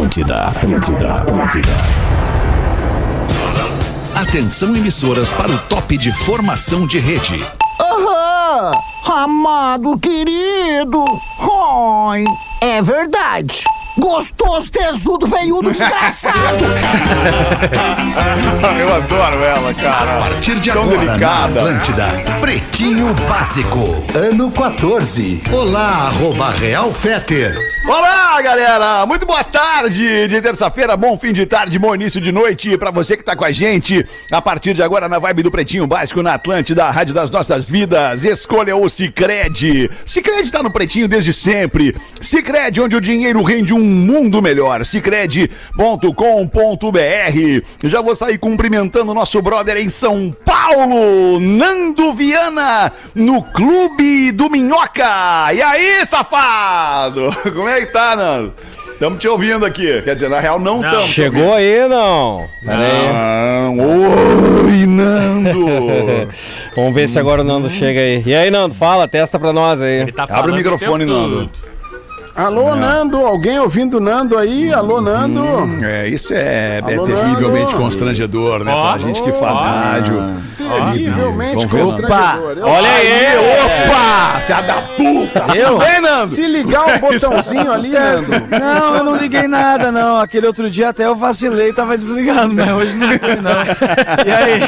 Atlântida, Atlântida, Atlântida. Atenção emissoras para o top de formação de rede. Aham! Amado querido! Oi! É verdade! Gostoso, tesudo, veiudo, desgraçado! Eu adoro ela, A cara. partir de Tão agora, delicada. na Atlântida, Pretinho Básico, ano 14. Olá, arroba Real Feter. Olá, galera! Muito boa tarde de terça-feira, bom fim de tarde, bom início de noite pra você que tá com a gente. A partir de agora, na vibe do Pretinho Básico, na Atlântida, a Rádio das Nossas Vidas. Escolha o Cicred. Cicred tá no Pretinho desde sempre. Cicred, onde o dinheiro rende um mundo melhor. Cicred.com.br. Já vou sair cumprimentando nosso brother em São Paulo, Nando Viana, no Clube do Minhoca. E aí, safado? Como é que tá, Nando? Estamos te ouvindo aqui. Quer dizer, na real, não estamos. Chegou aí, não? Aí. Não. Oi, Nando. Vamos ver se agora o Nando chega aí. E aí, Nando, fala, testa pra nós aí. Tá Abre o microfone, Nando. Alô, Nando, alguém ouvindo Nando aí? Alô, Nando? É, isso é, é Alô, terrivelmente Nando. constrangedor, né? Ó, pra gente que faz ó. rádio. Terrivelmente constrangedor. Eu- Olha aí, Opa! Filha da puta! Eu? Vem, Nando! Se ligar um botãozinho ali, Nando. Não, eu não liguei nada, não. Aquele outro dia até eu vacilei, tava desligado, né? Hoje não liguei, não. E aí?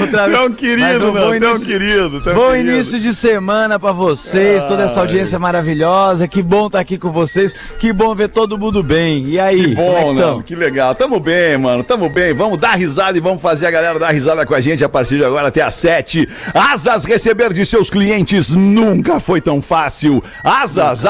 Outra vez. Tão Mas querido, bom Nando, tão início- querido. tão Bom querido. início de semana pra vocês, toda essa audiência maravilhosa. Que bom estar aqui com vocês. Que bom ver todo mundo bem. E aí? Que é bom, que Nando, tamo? que legal. Tamo bem, mano, tamo bem. Vamos dar risada e vamos fazer a galera dar risada com a gente a partir de agora até às sete. Asas, receber de seus clientes nunca foi tão fácil. Asas,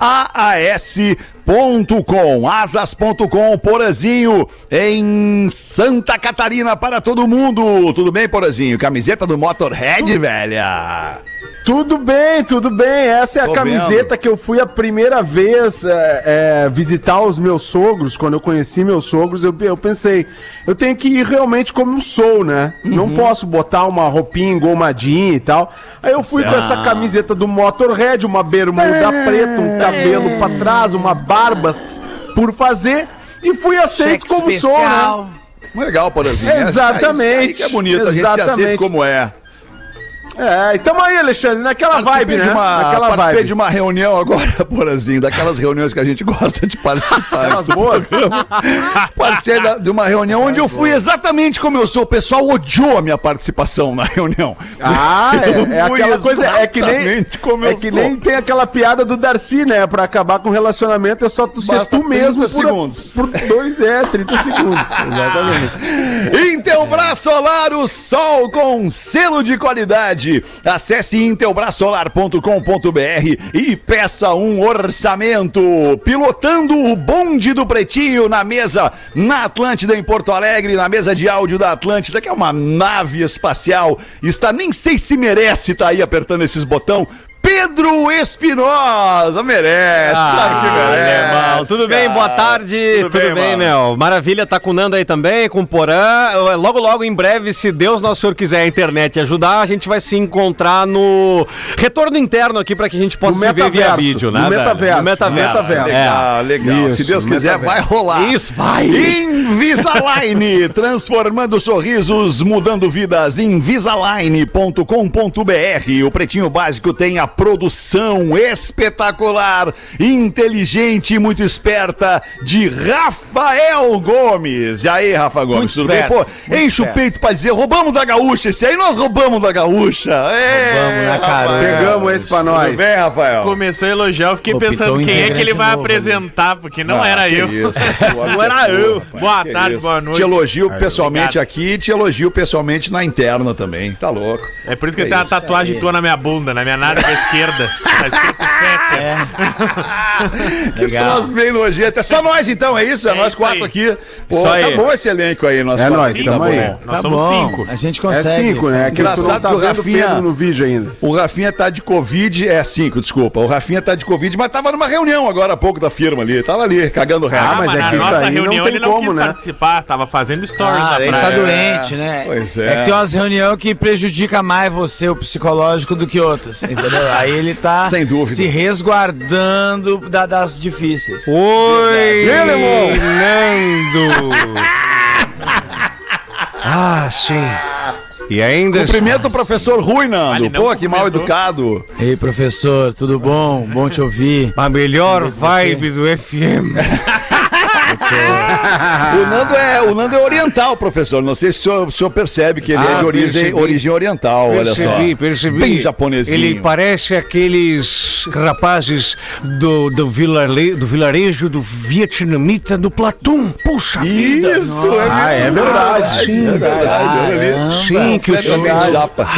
A-S-A-A-S. Ponto com, asas.com, Porazinho, em Santa Catarina para todo mundo. Tudo bem, Porazinho? Camiseta do Motorhead, velha. Tudo bem, tudo bem. Essa é a Tô camiseta vendo. que eu fui a primeira vez é, é, visitar os meus sogros. Quando eu conheci meus sogros, eu, eu pensei, eu tenho que ir realmente como sou, né? Não Uhum. posso botar uma roupinha engomadinha e tal. Aí eu fui com essa camiseta do Motorhead, uma bermuda preta, um cabelo pra trás, uma barbas por fazer. E fui aceito como sou, né? Legal, Porazinho. Essa- Exatamente. Isso aí que é bonito, a gente se aceita Exatamente. como é. É, e tamo aí, Alexandre, naquela vibe, Participei né? de uma, naquela participei vibe. de uma reunião agora, Porazinho, daquelas reuniões que a gente gosta de participar. Aquelas boas. Participei de uma reunião onde eu fui exatamente como eu sou. O pessoal odiou a minha participação na reunião. Ah, é, é aquela coisa, é que nem, como é que sou. nem tem aquela piada do Darcy, né? Pra acabar com o relacionamento é só tu ser Basta tu mesmo 30 segundos. por dois, é, 30 segundos, exatamente. Intelbras Solar, o sol com selo de qualidade. Acesse intelbrasolar.com.br e peça um orçamento. Pilotando o bonde do Pretinho na mesa na Atlântida em Porto Alegre, na mesa de áudio da Atlântida, que é uma nave espacial. Está nem sei se merece estar aí apertando esses botão. Pedro Espinosa merece, claro que merece. Tudo bem? cara. Boa tarde. Tudo, bem, bem? Nel? Maravilha, tá com o Nando aí também, com o Porã. Logo, logo, em breve, se Deus Nosso Senhor quiser a internet ajudar, a gente vai se encontrar no retorno interno aqui pra que a gente possa No se ver via vídeo, né? no metaverso, No metaverso. metaverso. É. Legal, legal. Isso, Se Deus quiser, vai rolar. Isso, vai. Invisalign, transformando sorrisos, mudando vidas. Invisalign.com.br. O Pretinho Básico tem a produção espetacular, inteligente e muito esperta de Rafael Gomes. E aí, Rafa Gomes, Muito tudo esperto, bem? Pô, enche o esperto. peito pra dizer, roubamos da gaúcha. Esse aí nós roubamos da gaúcha. É, Roubamos, né, cara? Pegamos esse pra Tudo nós. bem, Rafael? Começou a elogiar, eu fiquei Optou pensando quem é que ele vai novo ali. apresentar, porque não Ah, era eu. isso. Não era eu. Pô, Boa que tarde, isso. boa noite. Te elogio pessoalmente obrigado. aqui e te elogio pessoalmente na interna também. Tá louco. É por isso que É eu tenho uma tatuagem tua na minha bunda, na minha nádega esquerda. Tá escrito Fetter. Que troço bem nojento. É só nós então, é isso? É, É nós isso quatro aí. aqui. Pô, tá aí. bom esse elenco aí, nós É quatro tamo tá aí. Nós Tá somos bom, cinco. A gente É consegue. cinco, né? Que tu não Engraçado tá que o Rafinha- Pedro no vídeo ainda. O Rafinha tá de Covid, é cinco, desculpa. O Rafinha tá de Covid, mas tava numa reunião agora há pouco da firma ali. Tava ali, cagando regra. Ah, mas mas é na que isso nossa aí não reunião tem ele não como, quis né? participar, tava fazendo stories Ah, na ele tá doente, né? Pois É é. que tem umas reuniões que prejudica mais você, o psicológico, do que outras, entendeu? Aí ele tá Sem dúvida. se resguardando da- das difíceis. Oi, Ele, Nando! Ah, sim. E ainda... Cumprimento o professor Rui, Nando. Não Pô, que mal cumprimentou. educado. Ei, professor, tudo bom? Bom te ouvir. A melhor vibe do FM. O Nando, é, o Nando é oriental, professor. Não sei se o senhor, o senhor percebe que ele Ah, é de origem, percebi. origem oriental, olha só. Percebi, percebi. Bem japonesinho. Ele parece aqueles rapazes do, do, vilare, do vilarejo do vietnamita do Platum. Puxa vida! Isso, é Ah, é verdade. Sim, É verdade, olha ali. Sim, que o senhor...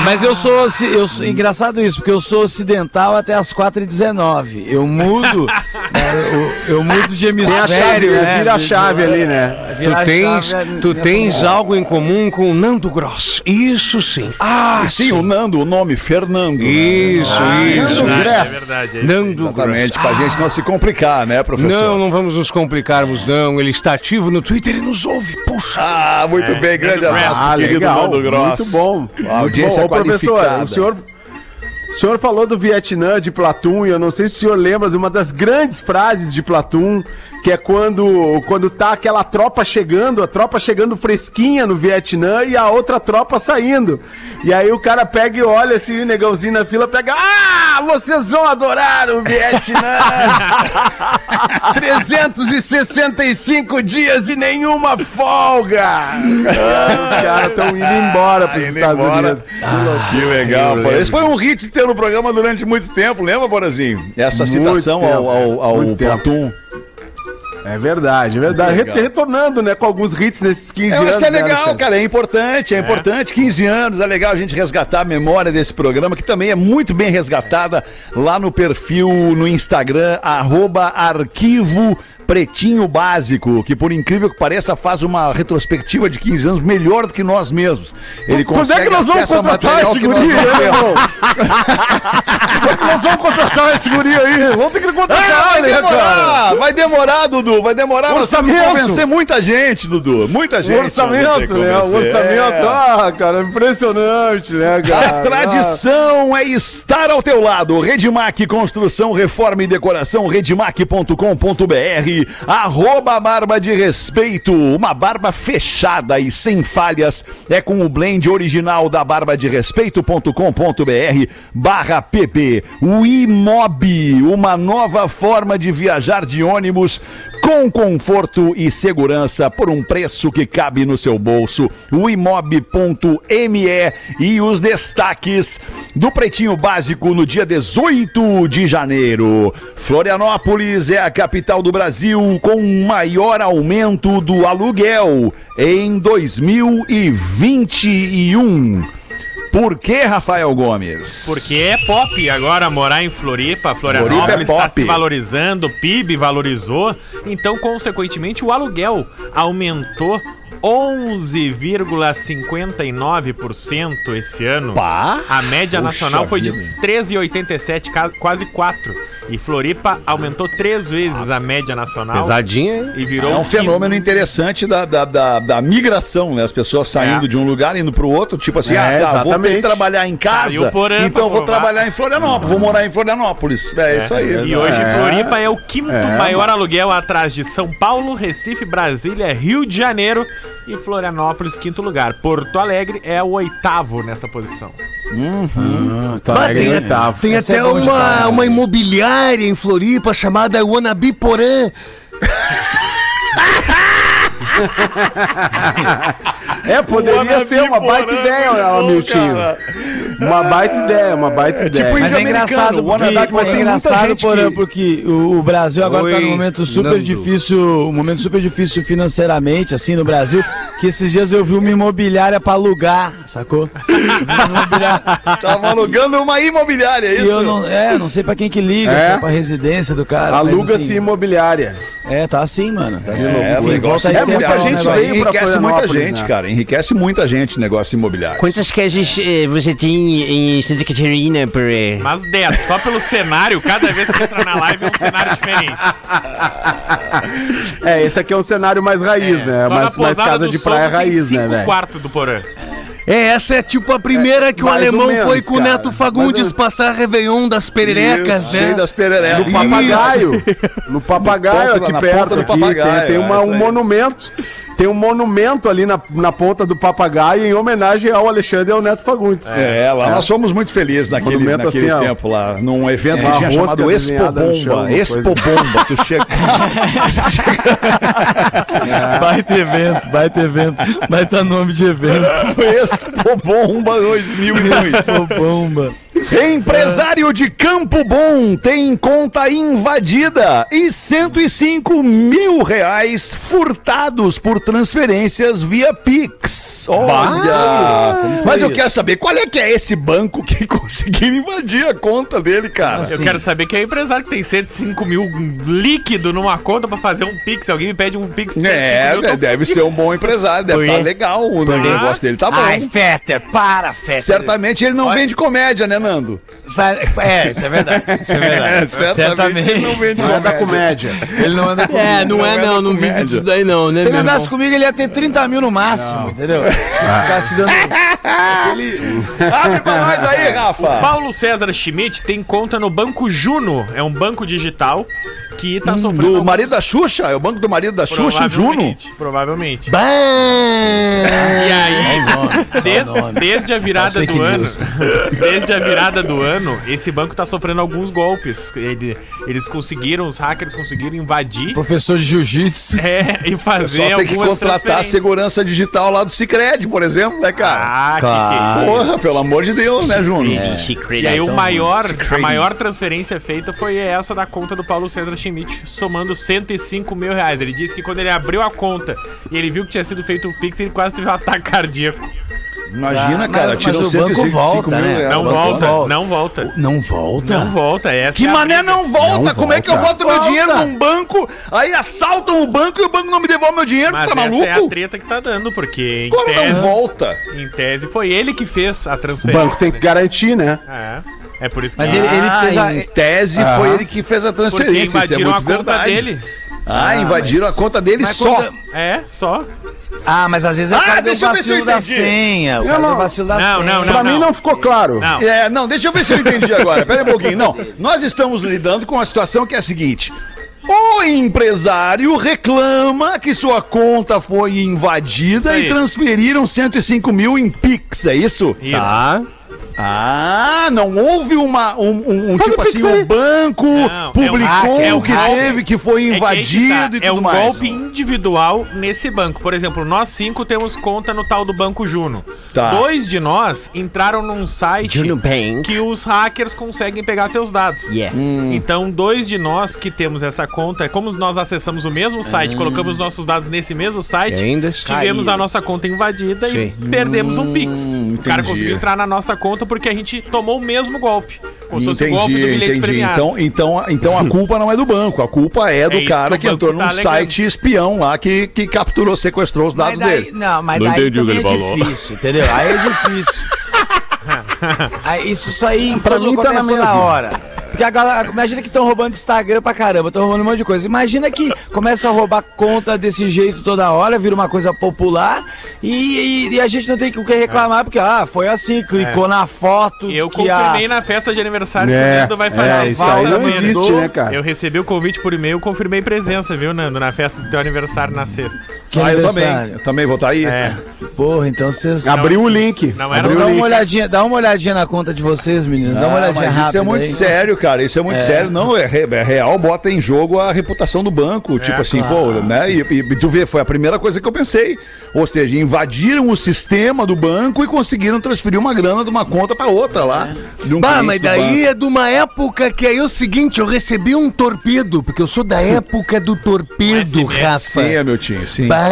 Mas eu sou, eu sou engraçado isso, porque eu sou ocidental até as 4h19. Eu mudo, eu, eu mudo de Tem a chave, hemisfério, né? né? Vira a chave ali, né? Vira Tu a tens, chave tu nessa tens algo em comum com o Nando Gross. Isso sim. Ah, Sim, o Nando, o nome, Fernando. né? Isso, isso. Nando É Grass. verdade. é. Nando Gross. Exatamente, pra gente não se complicar, né, professor? Não, não vamos nos complicarmos, não. Ele está ativo no Twitter e nos ouve. Puxa. Ah, muito É, bem, grande abraço, Ah, querido legal. Nando Gross. Muito bom. A audiência Muito bom. Ô, professor, o senhor, o senhor falou do Vietnã, de Platum, e eu não sei se o senhor lembra de uma das grandes frases de Platum, que é quando, quando tá aquela tropa chegando, a tropa chegando fresquinha no Vietnã e a outra tropa saindo. E aí o cara pega e olha assim, o negãozinho na fila pega, ah, vocês vão adorar o Vietnã! 365 dias e nenhuma folga! Ah, Os caras estão indo embora pros Indo Estados embora. Unidos. Que legal, pô. Esse foi um hit no programa durante muito tempo, lembra, Borazinho? Essa Muito citação ao, tempo, ao, ao muito tempo. Platum. É verdade, é verdade. Legal. Retornando, né, com alguns hits nesses 15 Eu anos. acho que é né, legal, Alexandre? cara, é importante, é, importante. 15 anos, é legal a gente resgatar a memória desse programa, que também é muito bem resgatada lá no perfil no Instagram, arroba arquivo Pretinho Básico, que por incrível que pareça faz uma retrospectiva de 15 anos melhor do que nós mesmos. Ele Quando é consegue que nós vamos contratar esse guri, temos. irmão? Quando é que nós vamos contratar esse guri aí? Vamos ter que Ah, contratar, vai né, cara? demorar, vai demorar, Dudu, vai demorar. Nós Orçamento. convencer muita gente, Dudu, muita O gente. orçamento, ter que né? O orçamento, É. ah, cara, impressionante, né, cara? A tradição é estar ao teu lado. Redmac Construção, Reforma e Decoração, redmac.com.br. Arroba Barba de Respeito. Uma barba fechada e sem falhas. É com o blend original da barba de respeito.com.br barra pp. O Imob, uma nova forma de viajar de ônibus com conforto e segurança por um preço que cabe no seu bolso. O imob.me e os destaques do Pretinho Básico no dia 18 de janeiro. Florianópolis é a capital do Brasil com o maior aumento do aluguel em 2021. Por que, Rafael Gomes? Porque é pop agora morar em Floripa. Florianópolis Floripa é está se valorizando, o PIB valorizou. Então, consequentemente, o aluguel aumentou 11,59% esse ano. Pá. A média Puxa nacional foi de vida. 13,87, ca- quase 4. E Floripa aumentou três vezes a média nacional. Pesadinha, hein? E virou É um o fenômeno interessante da, da, da, da migração, né? As pessoas saindo É. de um lugar indo pro outro, tipo assim, É, ah, tá, vou ter que trabalhar em Tá, casa, o Porã então vou trabalhar em Florianópolis, vou morar em Florianópolis. É, isso aí. E hoje É. Floripa é o quinto É, maior aluguel atrás de São Paulo, Recife, Brasília, Rio de Janeiro e Florianópolis, quinto lugar. Porto Alegre é o oitavo nessa posição. Tá, Bah, é tem, oitavo. tem Essa é até de uma, uma imobiliária em Floripa chamada Wannabe Porã. É, poderia ser uma baita ideia, Hamiltinho. Uma baita ideia, uma baita ideia. tipo Mas é engraçado, Wanna porque, mas é engraçado porém, que- porque o, Brasil agora tá Oi, num momento super Nando. difícil, um momento super difícil financeiramente, assim, no Brasil, que esses dias eu vi uma imobiliária pra alugar, sacou? Tava alugando uma imobiliária, é e isso? eu não, é, não sei pra quem que liga, É? se é pra residência do cara. Aluga-se assim, imobiliária. É, tá assim, mano. Tá assim. É, o Enfim, negócio volta aí é muita um gente, enriquece muita gente, né? cara. Enriquece muita gente negócio imobiliário. Quantas casas eh, você tem em Santa Catarina, Porã? Mas 10, só pelo cenário, cada vez que entra na live é um cenário diferente. É, esse aqui é um cenário mais raiz, né? Só na Mais, mais casa do de praia tem raiz, né, cinco velho? quartos do Porã. É, essa é tipo a primeira que o mais ou alemão menos, foi com o cara. Neto Fagundes passar Réveillon das pererecas, Isso, né? Cheio das pererecas. No papagaio. No papagaio aqui na perto. ponta do aqui, papagaio, tem tem uma- é isso um aí. monumento. Tem um monumento ali na, na ponta do papagaio em homenagem ao Alexandre e ao Neto Fagundes. É, lá nós fomos muito felizes naquele, Monumento naquele assim, ó. tempo lá, num evento Uma que tinha rosca chamado Expo desenhada no chão, Bomba. uma Expo. Bomba. Tu chega. Baita evento, baita evento. Baita nome de evento. Expo Bomba 2002. Ô, bomba. Empresário de Campo Bom tem conta invadida e 105 mil reais furtados por transferências via Pix. Olha! Mas eu quero saber, qual é que é esse banco que conseguiu invadir a conta dele, cara? Eu quero saber quem é o empresário que tem 105 mil líquido numa conta pra fazer um pix. Alguém me pede um pix. de 105 É, mil, deve ser um bom empresário, deve estar quê? legal, o negócio dele tá bom. Ai, Fetter, para, Fetter. Certamente ele não vende comédia, né, Nando? Vai- É, isso é verdade. Isso é verdade. certamente ele não vende Não é da comédia. Ele não anda. É, não, é Não é não, não vive comédia. disso daí não, né, Se ele andasse irmão? comigo, ele ia ter 30 mil no máximo, entendeu? Se ficasse dando. Abre pra nós aí, Rafa. Paulo César Schmidt tem conta no Banco Juno. É um banco digital que tá sofrendo. Do alguns- marido da Xuxa? É o banco do marido da Xuxa, o Juno? Provavelmente. Bah! E aí, desde, desde a virada do ano, desde a virada do ano, esse banco tá sofrendo alguns golpes. Ele- eles conseguiram, os hackers conseguiram invadir Professor de jiu-jitsu. é, e fazer Só tem que contratar a segurança digital lá do Cicred, por exemplo, né, cara? Ah, Claro. que, que Porra, pelo amor de Deus, né, Juno? E aí o maior, a maior transferência feita foi essa da conta do Paulo César Schmidt, somando 105 mil reais. Ele disse que quando ele abriu a conta e ele viu que tinha sido feito o Pix, ele quase teve um ataque cardíaco. Imagina, Mas- cara, mas tiram o banco 105 volta, mil né? reais. Não o volta, volta. não volta. Não volta? Não volta, essa Que é mané não volta? Como é que eu volta. boto meu Volta. dinheiro num banco, aí assaltam o banco e o banco não me devolve meu dinheiro? Mas tá essa maluco? é a treta que tá dando, porque em não tese, volta. em tese foi ele que fez a O transferência. banco tem que garantir, né? É, é por isso que Mas ele- ele Ah, fez a- em tese Aham. foi ele que fez a porque transferência, isso é invadiram muito a conta verdade. dele. Ah, invadiram mas- a conta dele Mas só. conta- É, só. Ah, mas às vezes é Ah, cara deixa eu ver se eu da entendi. senha. O cara não- vacilo da Não, senha. não, não. Pra mim não ficou claro. Não. É, não, deixa eu ver se eu entendi agora. Pera aí um pouquinho. Não, nós estamos lidando com uma situação que é a seguinte. O empresário reclama que sua conta foi invadida e transferiram 105 mil em Pix, é isso? Isso. Tá. Ah, não houve uma, um, um- um tipo assim, um banco Não, publicou é um- é um que golpe. teve, que foi É que invadido tá, e tudo É um mais. golpe individual nesse banco. Por exemplo, nós cinco temos conta no tal do Banco Juno. Tá. Dois de nós entraram num site Juno Bank. que os hackers conseguem pegar teus dados. Yeah. Então, dois de nós que temos essa conta, como nós acessamos o mesmo site, colocamos nossos dados nesse mesmo site, ainda tivemos a nossa conta invadida e perdemos um Pix. o cara conseguiu entrar na nossa conta porque a gente tomou o mesmo golpe. Como se fosse o golpe do Entendi, bilhete entendi. premiado. Então, então, então a culpa não é do banco, a culpa é do isso cara que que, entrou tá num alegando. site espião lá que, que capturou, sequestrou os dados Mas daí, dele. não, mas Não daí entendi o que também ele é falou. difícil, entendeu? Aí é difícil. Aí, isso, aí Pra mim tá na mesma. hora. Porque a galera, imagina que estão roubando Instagram pra caramba, estão roubando um monte de coisa. Imagina que começa a roubar conta desse jeito toda hora, vira uma coisa popular e, e- e a gente não tem o que reclamar, porque ah, foi assim, clicou na foto. Eu que a- confirmei na festa de aniversário que o É, Nando vai fazer. é, isso aí não existe, né, cara? Eu recebi o convite por e-mail, confirmei presença, viu, Nando, na festa do teu aniversário na sexta. Que ah, eu também. Eu também vou estar aí. É. Porra, então vocês. Abriu o link. Não era Abriu Dá o uma link. olhadinha, dá uma olhadinha na conta de vocês, meninos. Dá uma Ah, olhadinha rápida. isso é muito aí. sério, cara. Isso é muito sério. Não, é, re- é real, bota em jogo a reputação do banco. tipo assim, pô, né? E, e tu vê, foi a primeira coisa que eu pensei. Ou seja, invadiram o sistema do banco e conseguiram transferir uma grana de uma conta pra outra lá. de um Bah, mas daí é de uma época que aí é o seguinte, eu recebi um torpedo, porque eu sou da época do torpedo. Rafa. Sim, é, meu tio, sim. Bah,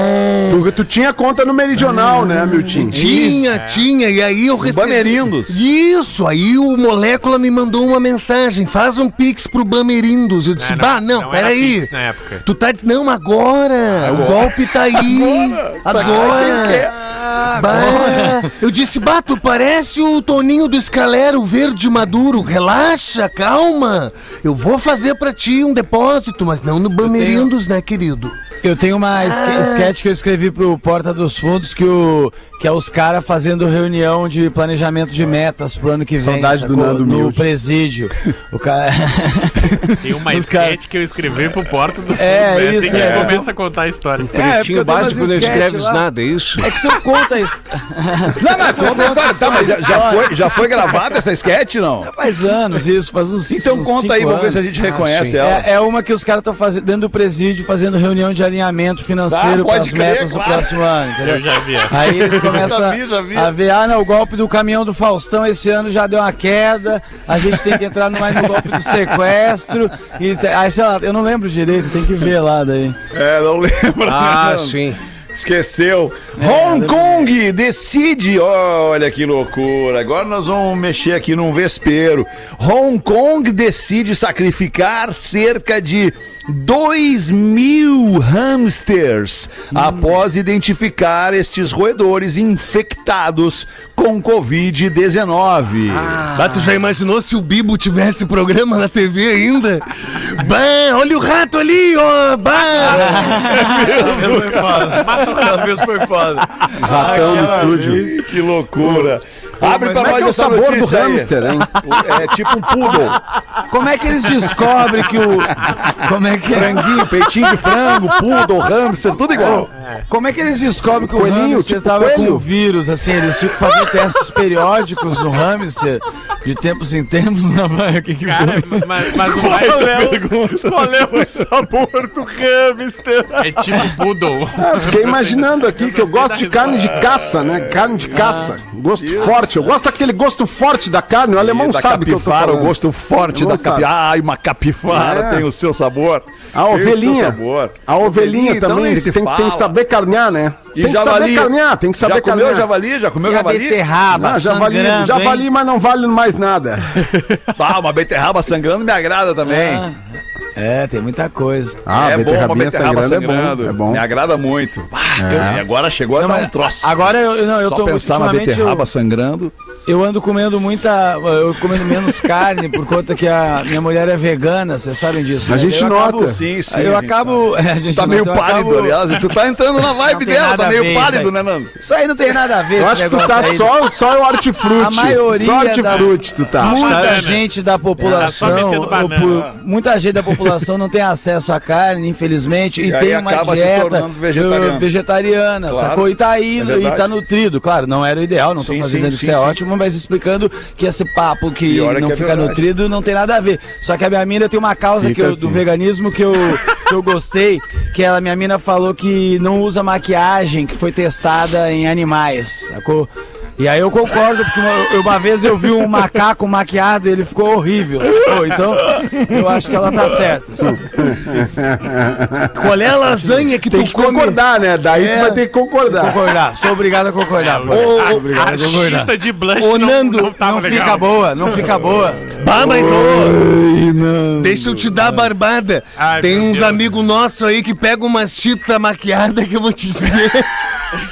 Tu, tu tinha conta no Meridional, né, meu time? tinha, tinha, e aí eu recebi... Bamerindos. Isso, aí o Molécula me mandou uma mensagem, faz um pix pro Bamerindos. Eu disse, É, bah, não, era peraí. Pix na época. Tu tá dizendo, não, agora, o golpe tá aí, agora. Bah, eu disse, bah, tu parece o Toninho do Escalero verde maduro. Relaxa, calma. Eu vou fazer pra ti um depósito, mas não no Bamerindos, né, querido? Eu tenho uma Ah. sketch que eu escrevi pro Porta dos Fundos que, o, que é os caras fazendo reunião de planejamento de metas pro ano que vem. Saudade do? Nando No Humilde. presídio. O cara. Tem uma Os cara- sketch que eu escrevi pro Porta do Sul. É, né? isso, Assim que é. ele começa a contar a história. É, porque tenho umas básico não sketch escreves lá. nada, é isso? É que se eu conto isso. Não, mas conta a história. Tá, mas já, já foi, já foi gravada essa sketch, não? Faz anos isso, faz uns. Então uns conta aí, vamos ver se a gente reconhece ela. É, é uma que os caras estão fazendo dentro do presídio, fazendo reunião de alinhamento financeiro pode para as crer, metas claro. do próximo ano, entendeu? Eu já vi. Aí eles começam Já vi, já vi. a ver, ah, não, o golpe do caminhão do Faustão esse ano já deu uma queda, a gente tem que entrar no- mais no golpe do sequestro. E, aí, sei lá, eu não lembro direito, tem que ver lá daí. É, não lembro. Ah, não. sim. Esqueceu. Hong Kong decide. Olha que loucura. Agora nós vamos mexer aqui num vespeiro. Hong Kong decide sacrificar cerca de 2 mil hamsters após identificar estes roedores infectados com Covid-19. Ah, tu já imaginou se o Bibo tivesse programa na TV ainda? Bah, olha o rato ali, ó! Bah! Uma vez foi foda. Ratão no estúdio. Que loucura. Abre pra é nós é o essa sabor do hamster, hein? É tipo um poodle. Como é que eles descobrem que o. Como é que é? Franguinho, peitinho de frango, poodle, hamster, tudo igual. Como é que eles descobrem que o Coelhinho, hamster tipo tava com coelho. o vírus? Assim, eles ficam fazendo testes periódicos no hamster, de tempos em tempos, na praia. O que que Cara, foi? mas, mas o mais Qual é o sabor do hamster? é tipo poodle. Ah, fiquei imaginando aqui que eu gosto de carne de caça, né? Carne de caça. Gosto forte. Eu gosto daquele gosto forte da carne. O alemão da sabe que eu tô o gosto forte da capivara. Ai, uma capivara É. tem o seu sabor. A Tem o seu ovelhinha. sabor. A ovelhinha então também. tem, tem que saber carnear, né? E tem que javali? saber carnear, tem que saber Já comeu carnear. javali? Já comeu E a javali? beterraba, Não, javali, sangrando, javali, hein? mas não vale mais nada. Ah, uma beterraba sangrando me agrada também. É, tem muita coisa. Ah, é bom uma beterraba sangrando. sangrando, é bom, é bom. Me agrada muito. Ah, e agora chegou a Não, dar um troço. Agora eu, eu- não, eu Só tô pensar na beterraba eu, sangrando. Eu ando comendo muita. Eu comendo menos carne por conta que a minha mulher é vegana, vocês sabem disso. A né? gente Eu nota. acabo- Sim, sim. Aí eu a gente acabo. é, a gente Tá meio pálido, acabo- aliás. Tu tá entrando na vibe dela, tá meio pálido, né, Nando? Isso aí não tem nada a ver, Eu acho que tu tá aí. só, só o hortifruti. A maioria Só hortifruti, tu tá. Muita Banana. gente da Tá só população, metendo ou banana. por- muita gente da população não tem acesso à carne, infelizmente, e, E aí tem uma dieta uh, vegetariana, Claro. sacou? E tá aí, É e tá nutrido, claro, não era o ideal, não tô fazendo isso é ótimo, mas explicando que esse papo que não que é fica verdade. nutrido não tem nada a ver. Só que a minha mina tem uma causa Fica que eu- assim. do veganismo que eu, que eu gostei, que ela, minha mina falou que não usa maquiagem que foi testada em animais, sacou? E aí eu concordo, porque uma, uma vez eu vi um macaco maquiado e ele ficou horrível, sacou? Então, eu acho que ela tá certa. assim. Qual é a lasanha que Tem tu que come? concordar, né? Daí tu vai ter que concordar. Concordar, sou obrigado a concordar. ô, obrigado a concordar. Chita de blush Ô, não, Nando, não Não legal. fica boa, não fica boa. Bah, mas ô, deixa eu te dar a barbada. Ai, Tem uns amigos nossos aí que pegam umas chita maquiada que eu vou te dizer.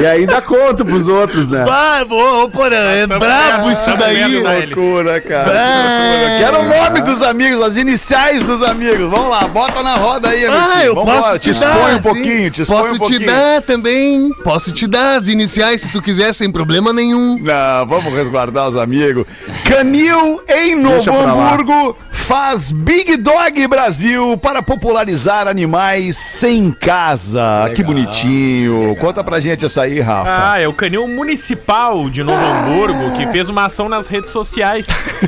E ainda conto pros outros, né? Bah, ô, porra, é brabo isso daí. né? Loucura, cara. Quero o nome dos amigos, as iniciais dos amigos. Vamos lá, bota na roda aí, amigo. Ah, eu Vamos posso lá, te te dar. expõe um pouquinho, te expõe Posso um te pouquinho. dar também. Posso te dar as iniciais se tu quiser, sem problema nenhum. Não, vamos resguardar os amigos. Canil em Novo. Hamburgo faz Big Dog Brasil para popularizar animais sem casa. Que bonitinho. Conta pra gente essa aí, Rafa. Ah, é o canil municipal de Novo Hamburgo que fez uma ação nas redes sociais.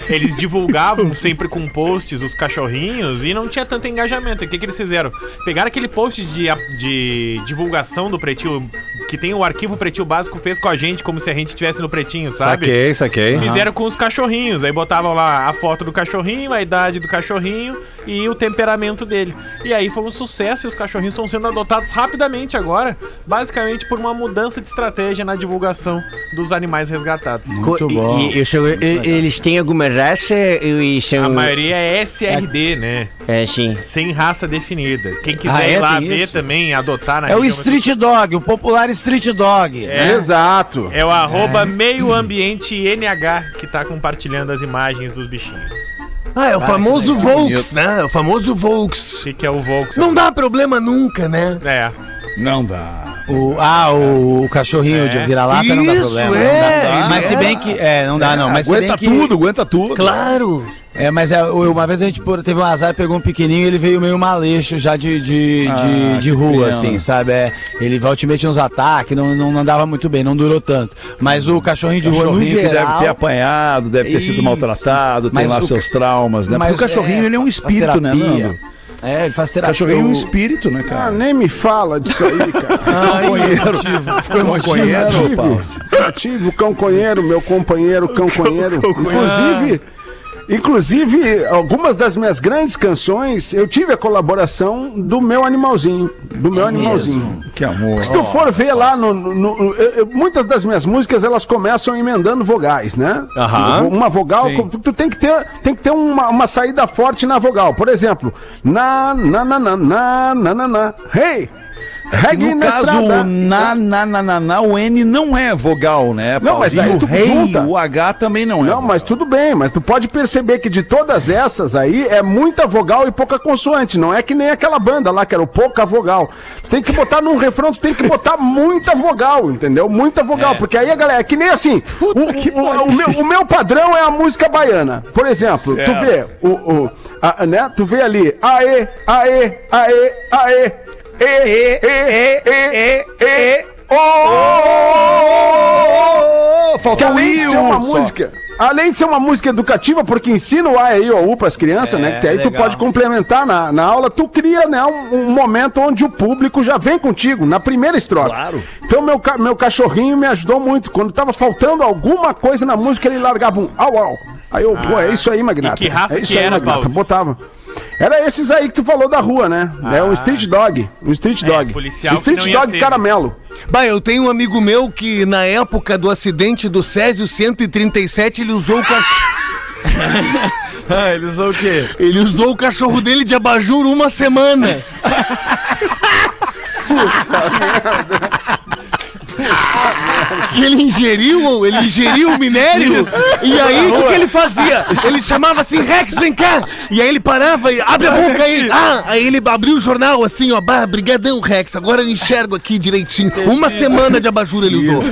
Eles divulgavam sempre com posts os cachorrinhos e não tinha tanto engajamento. O que, que eles fizeram? Pegaram aquele post de, de divulgação do Pretinho, que tem o arquivo Pretinho Básico, fez com a gente como se a gente estivesse no Pretinho, sabe? Saquei, saquei. Fizeram com os cachorrinhos. Aí botavam lá a foto do cachorrinho, a idade do cachorrinho e o temperamento dele. E aí foi um sucesso e os cachorrinhos estão sendo adotados rapidamente agora, basicamente por uma mudança de estratégia na divulgação dos animais resgatados. Muito Co- bom. e- e- sou- e- eles têm alguma raça e são. A maioria é SRD, né? É, sim. Sem raça definida. Quem quiser Ah, é? ir lá ver também, adotar na É o street dog, o popular street dog. É. Exato. É o arroba meio ambiente NH que tá compartilhando as imagens dos bichinhos. Ah, é o famoso Volks, né? É o famoso O Volks. que, que é o Volkswagen? Não dá problema nunca, né? É. Não dá. O, ah, o, o cachorrinho É. de vira-lata não dá Isso, problema. é, não dá. Mas se é. bem que. É, não dá, não. Mas aguenta que. tudo, aguenta tudo. Claro. É, mas é, o- uma vez a gente teve um azar, pegou um pequenininho ele veio meio maleixo já de, de, Ah, de, rua, assim, sabe? É, ele volta e tinha uns ataques, não, não andava muito bem, não durou tanto. Mas o cachorrinho de rua, no Cachorrinho que geral... deve ter apanhado, deve ter sido Isso. maltratado, tem Mas lá o seus traumas, né? mas Porque o cachorrinho, é, ele é um espírito, né. Nando? É, ele faz terapia. cachorrinho é um O- espírito, né, Ah, cara? nem me fala disso aí, cara. Companheiro. Foi um companheiro, tive, tive o cão conheiro, meu companheiro, cão conheiro. Inclusive, inclusive, algumas das minhas grandes canções, eu tive a colaboração do meu animalzinho. Do meu animalzinho. Que amor. Se tu for ver lá no. no- no- eu- muitas das minhas músicas elas começam emendando vogais, né? Aham. Uma vogal, Sim. tu tem que ter, tem que ter uma, uma saída forte na vogal. Por exemplo, na na na na na na na na. Hey! Reggae É No caso, estrada. o na, na, na, na, na, o N não é vogal, né? Não, mas aí tu o rei, junta. o H também não é. Não, mas tudo bem, mas tu pode perceber que de todas essas aí é muita vogal e pouca consoante. Não é que nem aquela banda lá que era o pouca vogal. Tu tem que botar num refrão, tu tem que botar muita vogal, entendeu? Muita vogal. Porque aí a galera, é que nem assim. O, o- o meu, o meu padrão é a música baiana. Por exemplo, tu vê o, o a- né? Tu vê ali, aê, aê, aê, aê. E, e, e, e, e, e, oh! Faltou o ser uma música. Além de ser uma música educativa, porque ensina o A e o U para as crianças, né? Que aí tu legal. pode complementar na, na aula, tu cria né, um, um momento onde o público já vem contigo, na primeira estrofe. Claro. Então meu, meu cachorrinho me ajudou muito. Quando tava faltando alguma coisa na música, ele largava um au au. Aí eu, pô, é isso aí, Magnata. E que raça é isso que aí, era, Magnata. Pause? Botava. Era esses aí que tu falou da rua, né? É um street dog. Um street dog. policial que street dog ser. caramelo. Bah, eu tenho um amigo meu que na época do acidente do Césio 137 ele usou o cachorro. Ah, ele usou o quê? Ele usou o cachorro dele de abajur uma semana. que ele ingeriu, ele ingeriu o minério. E aí, o que, que ele fazia? Ele chamava assim, Rex, vem cá. E aí ele parava e abre a boca aí. Ah, aí ele abriu o jornal assim, ó. Bah, brigadão, Rex. Agora eu enxergo aqui direitinho. Uma semana de abajur ele usou.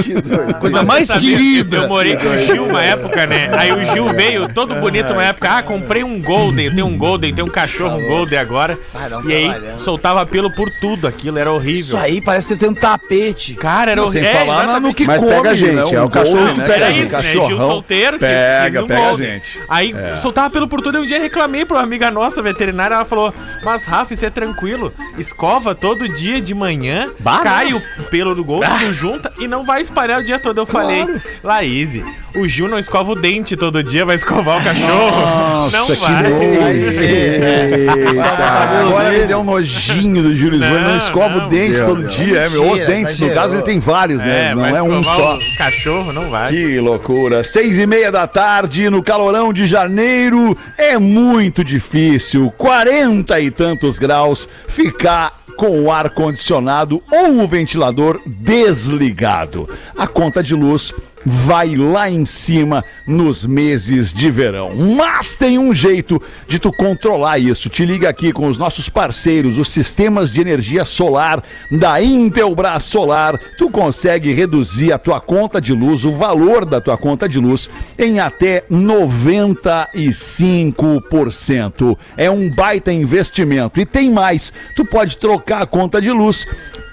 Coisa mais Sabia? querida. Eu morei com o Gil uma época, né? Aí o Gil veio todo bonito uma época. Ah, comprei um Golden. Eu tenho um Golden, tenho um cachorro, um Golden agora. Ah, E aí soltava pelo por tudo. Aquilo era horrível. Isso aí parece que você tem um tapete. Cara, era Sem horrível. falar na- no que Mas come, pega a gente, né? é o cachorro que né, pega Era cara? isso, né? Cachorrão. Gil solteiro, que Pega, um pega a gente. Aí É. soltava pelo por tudo. E um dia reclamei pra uma amiga nossa, veterinária. Ela falou: Mas Rafa, isso é tranquilo. Escova todo dia de manhã, cai o pelo do Golden, tu junta e não vai espalhar o dia todo. Eu falei: Laís, o Gil não escova o dente todo dia, vai escovar o cachorro. não que vai. Ser. Agora me deu um nojinho do Júlio Lisboa. Ele não Não, escova não. o dente todo Deus. dia, é, meu. Os dentes, no caso, ele tem vários, né? É, não é um só. O cachorro não vai. Que loucura. Seis e meia da tarde, no calorão de janeiro, é muito difícil, quarenta e tantos graus, ficar com o ar-condicionado ou o ventilador desligado. A conta de luz vai lá em cima nos meses de verão. Mas tem um jeito de tu controlar isso. Te liga aqui com os nossos parceiros, os sistemas de energia solar da Intelbras Solar. Tu consegue reduzir a tua conta de luz, o valor da tua conta de luz em até 95%. É um baita investimento. E tem mais, tu pode trocar a conta de luz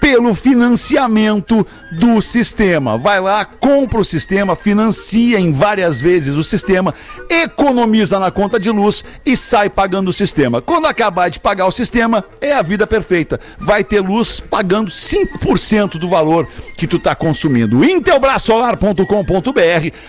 pelo financiamento do sistema. Vai lá, compra o sistema, financia em várias vezes o sistema, economiza na conta de luz e sai pagando o sistema. Quando acabar de pagar o sistema, é a vida perfeita. Vai ter luz pagando 5% do valor que tu está consumindo. Intelbrasolar.com.br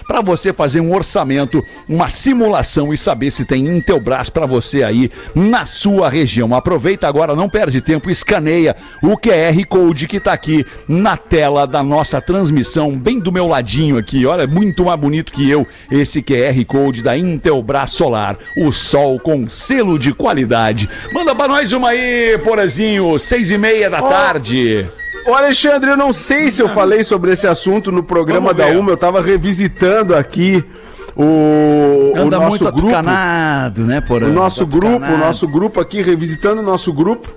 para você fazer um orçamento, uma simulação e saber se tem Intelbras para você aí na sua região. Aproveita agora, não perde tempo, escaneia o QR Code que está aqui na tela da nossa transmissão, bem do meu ladinho aqui. Olha, muito mais bonito que eu, esse QR Code da Intelbras Solar, o sol com selo de qualidade. Manda para nós uma aí, Porazinho, seis e meia da tarde. Ô Alexandre, eu não sei se eu falei sobre esse assunto no programa da. UMA, eu tava revisitando aqui o, o Anda nosso muito grupo. né, Porã? O nosso grupo, o nosso grupo aqui, revisitando o nosso grupo.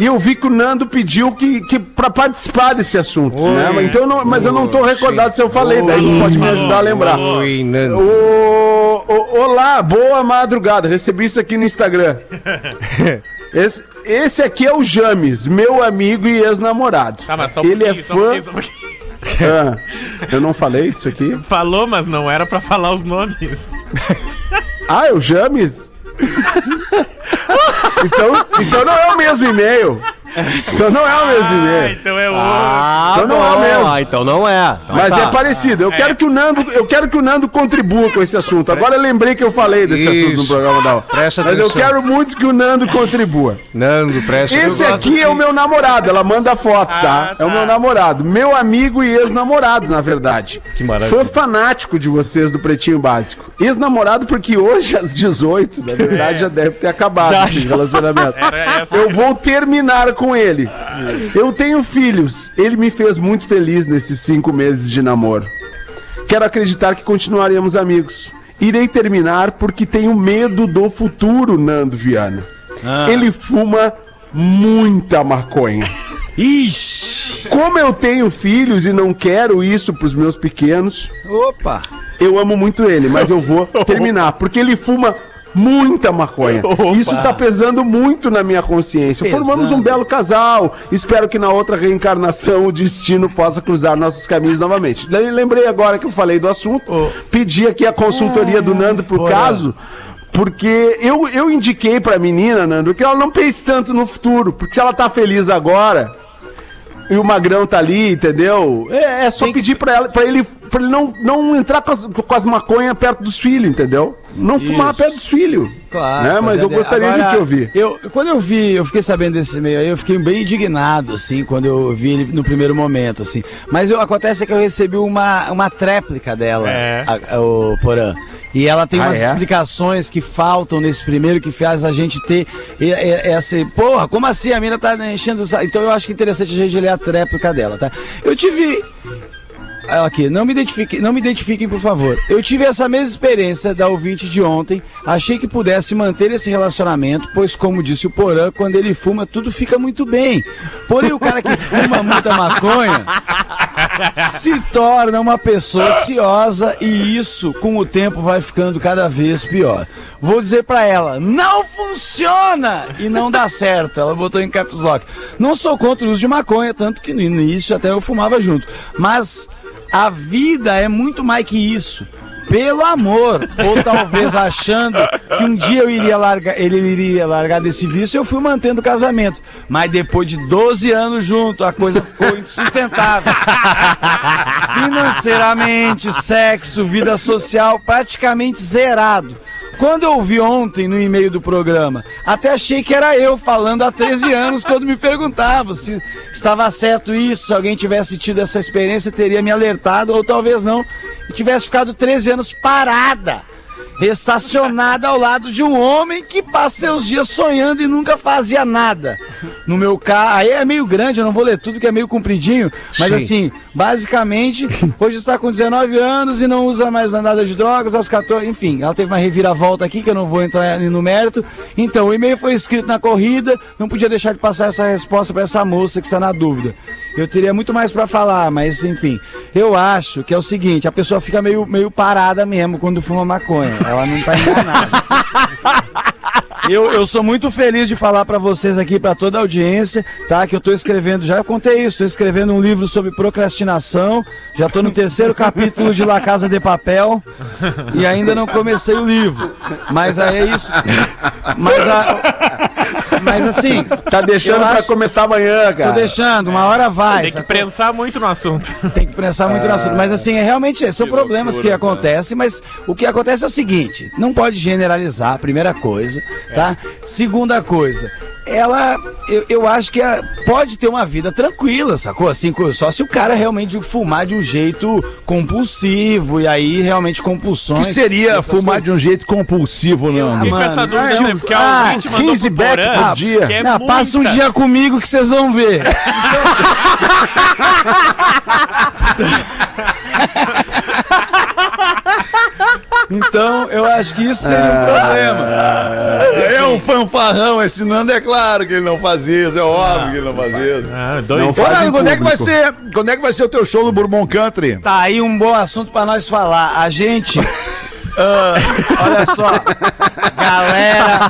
E eu vi que o Nando pediu que, que para participar desse assunto, né? Mas, então, eu não- mas eu não tô recordado se eu falei, daí tu pode me ajudar a lembrar. Oi, Nando. Ô, ô, olá, boa madrugada. Recebi isso aqui no Instagram. Esse, esse aqui é o James, meu amigo e ex-namorado. Tá, mas só um Ele é fã. só um. Ah, eu não falei disso aqui? Falou, mas não era pra falar os nomes. Ah, é o James? Então, então não é o mesmo e-mail. Então não é o mesmo Ah, então é outro. Ah, Então não é bom. mesmo. Ah, então não é. Então Mas tá. é parecido. Eu quero que o Nando, eu quero que o Nando contribua com esse assunto. Agora eu lembrei que eu falei desse Isso. assunto no programa da Presta Mas eu atenção. quero muito que o Nando contribua. Nando, presta Esse Eu aqui gosto é o assim. meu namorado, ela manda foto, tá? Ah, É o tá. meu namorado, meu amigo e ex-namorado, na verdade. Que maravilha. Fã fanático de vocês do Pretinho Básico. Ex-namorado porque hoje às 18, na verdade, já deve ter acabado esse relacionamento. Era essa. Eu vou terminar com ele. Eu tenho filhos. Ele me fez muito feliz nesses cinco meses de namoro. Quero acreditar que continuaremos amigos. Irei terminar porque tenho medo do futuro, Nando Viana. Ele fuma muita maconha. Ixi! Como eu tenho filhos e não quero isso pros meus pequenos, Opa! eu amo muito ele, mas eu vou terminar, porque ele fuma muita maconha. Isso tá pesando muito na minha consciência. Pesando. Formamos um belo casal. Espero que na outra reencarnação o destino possa cruzar nossos caminhos novamente. Le- Lembrei agora que eu falei do assunto, pedi aqui a consultoria do Nando pro Porra. caso. Porque eu, eu indiquei pra menina, Nando, que ela não pense tanto no futuro. Porque se ela tá feliz agora, e o Magrão tá ali, entendeu? É, é só pedir pra, ela, pra ele, pra ele não, não entrar com as, com as maconhas perto dos filhos, entendeu? Não fumar perto dos filhos. Claro. Né? Mas eu de- gostaria de Agora, te ouvir. Eu, quando eu vi, eu fiquei sabendo desse meio aí, eu fiquei bem indignado, assim, quando eu vi ele no primeiro momento, assim. Mas eu, acontece que eu recebi uma, uma tréplica dela, É. a- a- o Porã. E ela tem Ah, umas é? explicações que faltam nesse primeiro que faz a gente ter essa. Porra, como assim? A mina tá enchendo o. Então eu acho que é interessante a gente ler a tréplica dela, tá? Eu tive. Olha Aqui, não me, identifiquem, não me identifiquem, por favor. Eu tive essa mesma experiência da ouvinte de ontem. Achei que pudesse manter esse relacionamento, pois, como disse o Porã, quando ele fuma, tudo fica muito bem. Porém, o cara que fuma muita maconha se torna uma pessoa ociosa e isso, com o tempo, vai ficando cada vez pior. Vou dizer pra ela, não funciona! E não dá certo. Ela botou em caps lock. Não sou contra o uso de maconha, tanto que no início até eu fumava junto. Mas a vida é muito mais que isso. Pelo amor, ou talvez achando que um dia eu iria largar, ele iria largar desse vício, eu fui mantendo o casamento. Mas depois de 12 anos junto, a coisa ficou insustentável. Financeiramente, sexo, vida social praticamente zerado. Quando eu ouvi ontem no e-mail do programa, até achei que era eu falando há 13 anos quando me perguntavam se estava certo isso, se alguém tivesse tido essa experiência teria me alertado ou talvez não, e tivesse ficado 13 anos parada, estacionada ao lado de um homem que passa seus dias sonhando e nunca fazia nada. No meu carro, aí é meio grande, eu não vou ler tudo que é meio compridinho, mas assim, basicamente, hoje está com 19 anos e não usa mais nada de drogas, aos 14, enfim, ela teve uma reviravolta aqui que eu não vou entrar no mérito. Então, o e-mail foi escrito na corrida, não podia deixar de passar essa resposta para essa moça que está na dúvida. Eu teria muito mais para falar, mas enfim, eu acho que é o seguinte, a pessoa fica meio, meio parada mesmo quando fuma maconha, ela não tá enganada. Eu, eu sou muito feliz de falar pra vocês aqui, pra toda a audiência, tá? Que eu tô escrevendo, já contei isso, tô escrevendo um livro sobre procrastinação, já tô no terceiro capítulo de La Casa de Papel e ainda não comecei o livro. Mas aí é isso. Mas, a, mas assim, Tá deixando pra acho- começar amanhã, tô cara. deixando, uma hora vai. Tem que sacou? pensar muito no assunto. Tem que pensar muito no assunto. Mas assim, é realmente são problemas que acontecem, mas o que acontece é o seguinte: não pode generalizar, primeira coisa, tá? Segunda coisa. Ela, eu, eu acho que a- pode ter uma vida tranquila, sacou? Assim, só se o cara realmente fumar de um jeito compulsivo e aí realmente O compulsões. que seria fumar coisas. de um jeito compulsivo? Fiquei com mano, essa dúvida, ah, né? uns- Porque ah, ouvinte mandou 15 pro back Porã, por dia. que é Não, passa um dia comigo que vocês vão ver. Então, eu acho que isso seria um problema. É um fanfarrão, esse Nando é claro que ele não faz isso, é óbvio que ele não faz isso. Ah, dois. Ô, Nando, quando é que vai ser? Quando é que vai ser o teu show no Bourbon Country? Tá aí um bom assunto pra nós falar. A gente. ah, olha só, galera.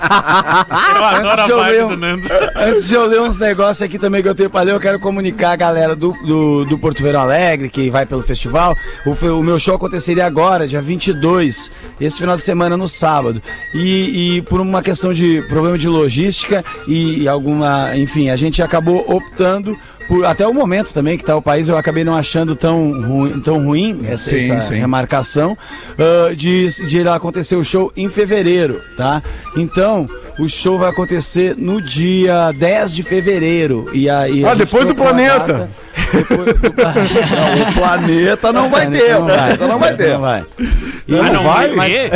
Eu adoro a Antes de eu vibe ler um- do Nando. Antes de eu ler uns negócios aqui também que eu tenho pra ler, eu quero comunicar a galera do, do, do Porto Verão Alegre, que vai pelo festival. O, o meu show aconteceria agora, dia 22, esse final de semana no sábado. E, e por uma questão de problema de logística e, alguma. Enfim, a gente acabou optando. Por, até o momento também que tá o país, eu acabei não achando tão ruim, tão ruim essa, Sim, essa sim. remarcação ah, de, de acontecer o show em fevereiro, tá? Então, o show vai acontecer no dia 10 de fevereiro. E aí, Ah, depois do planeta. depois do planeta. O planeta não vai ter, o planeta não vai ter. Não vai. E Ah, não vai? mas-?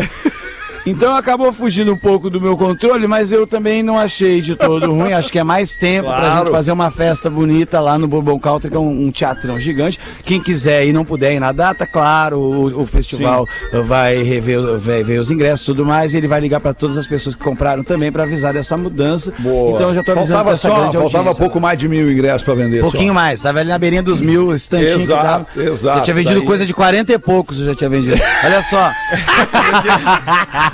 Então acabou fugindo um pouco do meu controle, mas eu também não achei de todo ruim. Acho que é mais tempo pra Claro. gente fazer uma festa bonita lá no Bourbon Country, que é um, um teatrão gigante. Quem quiser e não puder ir na data, claro, o, o festival vai rever vai ver os ingressos e tudo mais. E ele vai ligar pra todas as pessoas que compraram também pra avisar dessa mudança. Boa. Então eu já tô avisando faltava pra só, faltava pouco mais de mil ingressos pra vender. pouquinho só. mais, tava ali na beirinha dos mil, esse tantinho que Exato, tava. exato. Eu tinha vendido Daí- coisa de 40 e poucos, eu já tinha vendido. Olha só.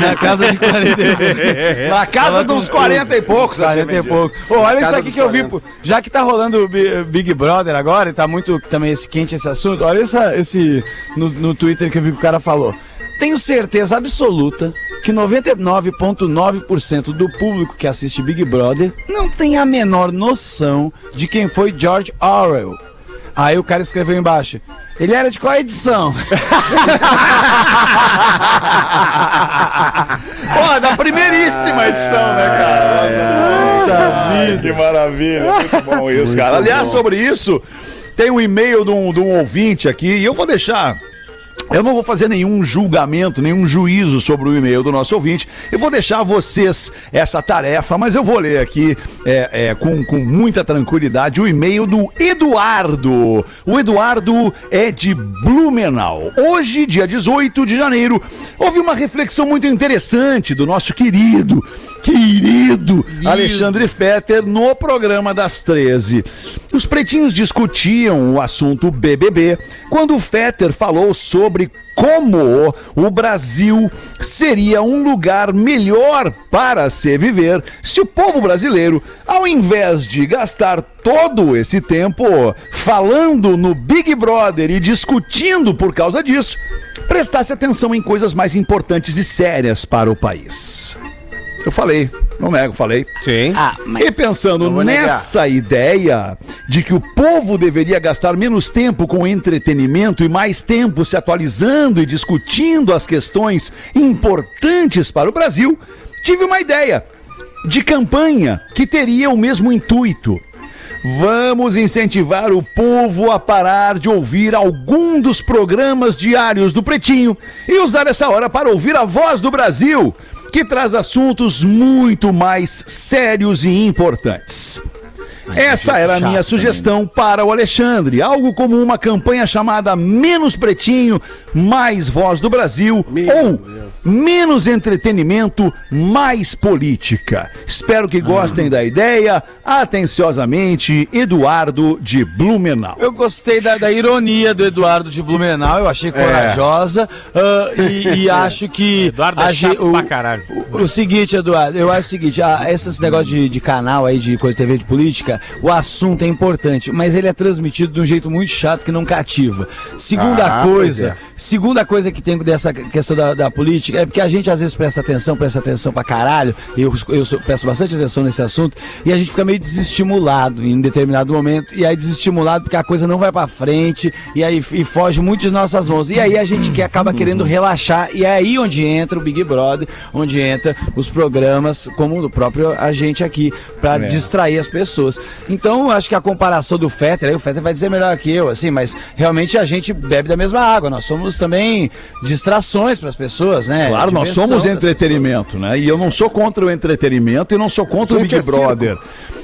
na casa de 40 e poucos. Na casa de uns 40 e poucos. eu tinha 40 e vendido. pouco. Ô, olha isso aqui dos que eu vi. 40. pô. Já que tá rolando o Bi- Big Brother agora, e tá muito também esse quente esse assunto, olha essa, esse no, no Twitter que eu vi que o cara falou. Tenho certeza absoluta que 99,9% do público que assiste Big Brother não tem a menor noção de quem foi George Orwell. Aí o cara escreveu embaixo. Ele era de qual edição? Pô, da primeiríssima edição, né, cara? Ai, que maravilha. Muito bom isso, cara. Aliás, sobre isso, tem um e-mail de um, de um ouvinte aqui e eu vou deixar. Eu não vou fazer nenhum julgamento, nenhum juízo sobre o e-mail do nosso ouvinte. Eu vou deixar a vocês essa tarefa, mas eu vou ler aqui é, é, com, com muita tranquilidade o e-mail do Eduardo. O Eduardo é de Blumenau. Hoje, dia 18 de janeiro, houve uma reflexão muito interessante do nosso querido, querido Alexandre Fetter no programa das 13. Os pretinhos discutiam o assunto BBB quando o Fetter falou sobre como o Brasil seria um lugar melhor para se viver se o povo brasileiro, ao invés de gastar todo esse tempo falando no Big Brother e discutindo por causa disso, prestasse atenção em coisas mais importantes e sérias para o país. Eu falei, não nego, falei. Sim. Ah, E pensando vou negar. nessa ideia de que o povo deveria gastar menos tempo com entretenimento e mais tempo se atualizando e discutindo as questões importantes para o Brasil, tive uma ideia de campanha que teria o mesmo intuito. Vamos incentivar o povo a parar de ouvir algum dos programas diários do Pretinho e usar essa hora para ouvir a voz do Brasil, que traz assuntos muito mais sérios e importantes. Essa era a minha sugestão para o Alexandre, algo como uma campanha chamada Menos Pretinho, Mais Voz do Brasil ou Menos Entretenimento, Mais Política. Espero que gostem da ideia. Atenciosamente, Eduardo de Blumenau. Eu gostei da, da ironia do Eduardo de Blumenau, eu achei corajosa ah, e, e acho que. Eduardo é chato pra caralho. O, o seguinte, Eduardo, eu acho o seguinte: ah, esses negócios de, de canal aí, de coisa de TV de política, o assunto é importante, mas ele é transmitido de um jeito muito chato que não cativa. Segunda Ah, coisa, pois segunda coisa que tem dessa questão da, da política é porque a gente às vezes presta atenção, presta atenção pra caralho, e eu, eu sou- presto bastante atenção nesse assunto, e a gente fica meio desestimulado em determinado momento, e aí desestimulado porque a coisa não vai pra frente, e aí e foge muito de nossas mãos. E aí a gente que acaba querendo relaxar, e é aí onde entra o Big Brother, onde entra os programas, como o próprio a gente aqui, pra distrair as pessoas. Então, eu acho que a comparação do Fetter, aí o Fetter vai dizer melhor que eu, assim, mas realmente a gente bebe da mesma água, nós somos somos também distrações para as pessoas, né? Claro, nós somos entretenimento, né? E eu não sou contra o entretenimento e não sou contra o Big é Brother.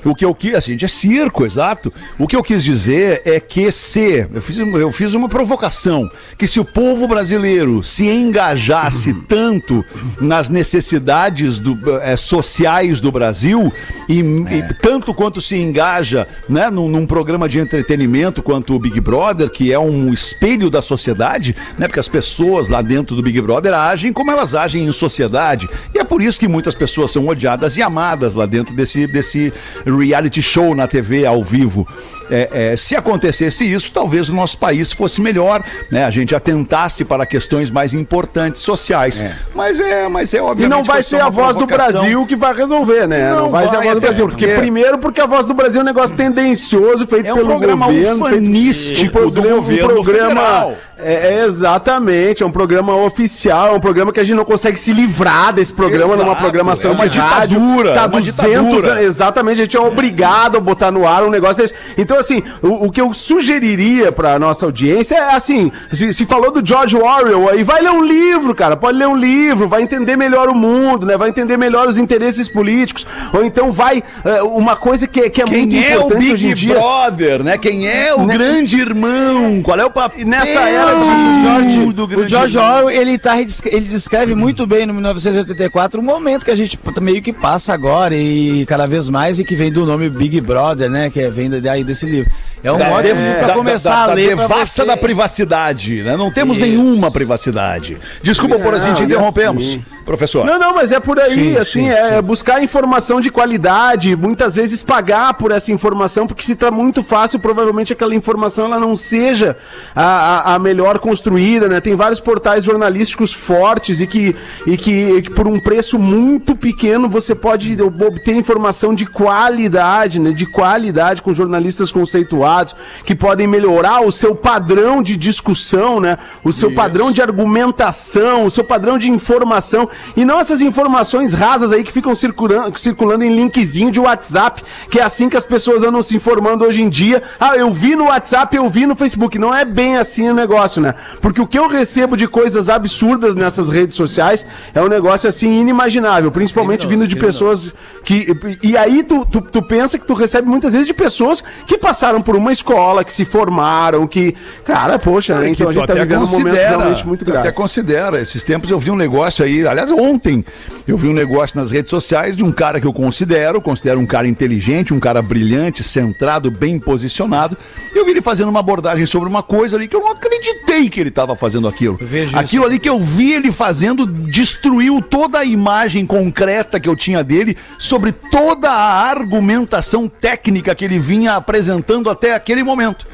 O que eu quis, a gente é circo, exato. O que eu quis dizer é que se, eu fiz, eu fiz uma provocação, que se o povo brasileiro se engajasse tanto nas necessidades do, eh, sociais do Brasil, e, e tanto quanto se engaja né, num, num programa de entretenimento quanto o Big Brother, que é um espelho da sociedade, né? Porque as pessoas lá dentro do Big Brother agem como elas agem em sociedade. E é por isso que muitas pessoas são odiadas e amadas lá dentro desse, desse reality show na TV ao vivo. É, é, se acontecesse isso, talvez o nosso país fosse melhor, né? A gente atentasse para questões mais importantes sociais. Mas é, mas é E obviamente. não vai ser a voz do. Brasil que vai resolver, né? Não, Não vai, ser a voz do Brasil. Porque, primeiro, porque a voz do Brasil é um negócio tendencioso, feito É um pelo programa governo. feito- ufanístico um do um programa federal. é, é exatamente, é um programa oficial, é um programa que a gente não consegue se livrar desse programa Exato, numa programação é uma de rádio. ditadura, Tá é uma 200 ditadura. Exatamente, a gente é obrigado a botar no ar um negócio desse. Então, assim, o, o que eu sugeriria pra nossa audiência é assim: se, se falou do George Orwell aí, vai ler um livro, cara. Pode ler um livro, vai entender melhor o mundo, né? Vai entender melhor os interesses políticos. Ou então vai. é, uma coisa que, que é muito Quem é o importante hoje em Big dia. Brother, né? Quem é o grande irmão? Qual é o papel? Nessa era de- George, o George? Orwell, ele, tá, ele descreve muito bem no 1984 o momento que a gente meio que passa agora e cada vez mais e que vem do nome Big Brother, né? Que é, vem daí desse livro. É um Da- ótimo da- pra da- começar da, a ler. devassa da privacidade, né? Não temos Isso. nenhuma privacidade. Desculpa por assim Não, te e interrompemos, assim- professor. Não, não, mas é por aí, Sim, assim, sim, é buscar informação de qualidade, muitas vezes pagar por essa informação, porque se tá muito fácil, provavelmente aquela informação ela não seja a, a, a melhor construída, né? Tem vários portais jornalísticos fortes e que, e que, e que por um preço muito pequeno você pode obter informação de qualidade, né? De qualidade com jornalistas conceituados que podem melhorar o seu padrão de discussão, né? O seu padrão de argumentação, o seu padrão de informação e não essas informações rasas aí que ficam circulando, circulando em linkzinho de WhatsApp, que é assim que as pessoas andam se informando hoje em dia. Ah, eu vi no WhatsApp, eu vi no Facebook. Não é bem assim o negócio, né? Porque o que eu recebo de coisas absurdas nessas redes sociais é um negócio assim inimaginável, principalmente vindo de pessoas que. E aí tu, tu, tu pensa que tu recebe muitas vezes de pessoas que passaram por uma escola, que se formaram, que. Cara, poxa, que então a gente tá vivendo um momento considera, realmente muito grave. até considera. Esses tempos eu vi um negócio aí, aliás, ontem eu vi um negócio nas redes sociais de um cara que eu considero, considero um cara inteligente, um cara brilhante, centrado, bem posicionado. Eu vi ele fazendo uma abordagem sobre uma coisa ali que eu não acreditei que ele estava fazendo aquilo. Aquilo ali que eu vi ele fazendo destruiu toda a imagem concreta que eu tinha dele sobre toda a argumentação técnica que ele vinha apresentando até aquele momento.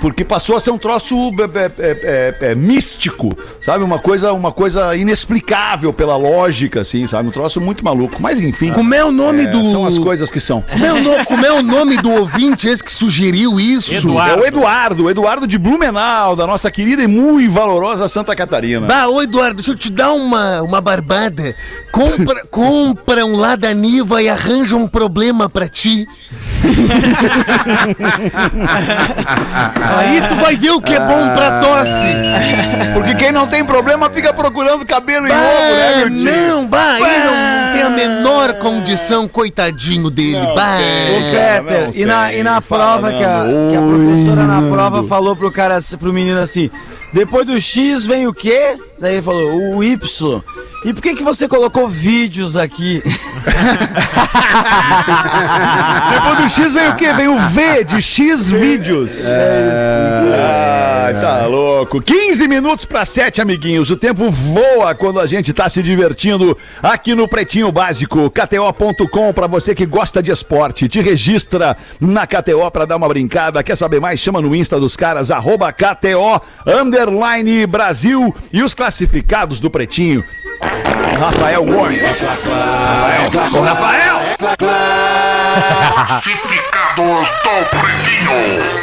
Porque passou a ser um troço é, é, é, é, místico, sabe? Uma coisa, uma coisa inexplicável pela lógica, assim, sabe? Um troço muito maluco. Mas enfim. Como é o nome é, do. São as coisas que são. Como é, o no- como é o nome do ouvinte esse que sugeriu isso? Eduardo. É o Eduardo, o Eduardo de Blumenau, da nossa querida e muito valorosa Santa Catarina. Bah, ô Eduardo, deixa eu te dar uma, uma barbada. Compra, compra um lá da Niva e arranja um problema pra ti. Aí tu vai ver o que é bom pra tosse. Porque quem não tem problema fica procurando cabelo em ovo, né, Bah, meu tio? não, bah, ele não tem a menor condição, coitadinho dele. Bah. Ô, Fetter, não e na, tem, e na prova que a, não. que a professora na prova falou pro cara, pro menino assim, depois do X vem o quê? Daí ele falou, o Y. E por que que você colocou vídeos aqui? Depois do X vem o quê? Vem o V de X vídeos. É Ai, tá louco. 15 minutos para 7, amiguinhos. O tempo voa quando a gente tá se divertindo aqui no Pretinho Básico. KTO.com para você que gosta de esporte. Te registra na KTO para dar uma brincada. Quer saber mais? Chama no Insta dos caras, arroba KTO, underline Brasil e os classificados do Pretinho. Rafael Gomes. Rafael. Rafael.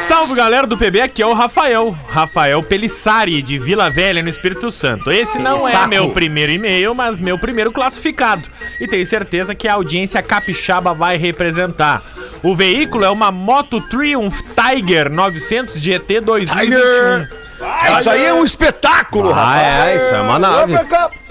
Salve galera do PB, aqui é o Rafael. Rafael Pelissari, de Vila Velha, no Espírito Santo. Esse não é meu primeiro e-mail, mas meu primeiro classificado. E tenho certeza que a audiência capixaba vai representar. O veículo é uma Moto Triumph Tiger 900 GT 2021. Isso aí é um espetáculo, Ah, rapaz. é, isso é uma nave.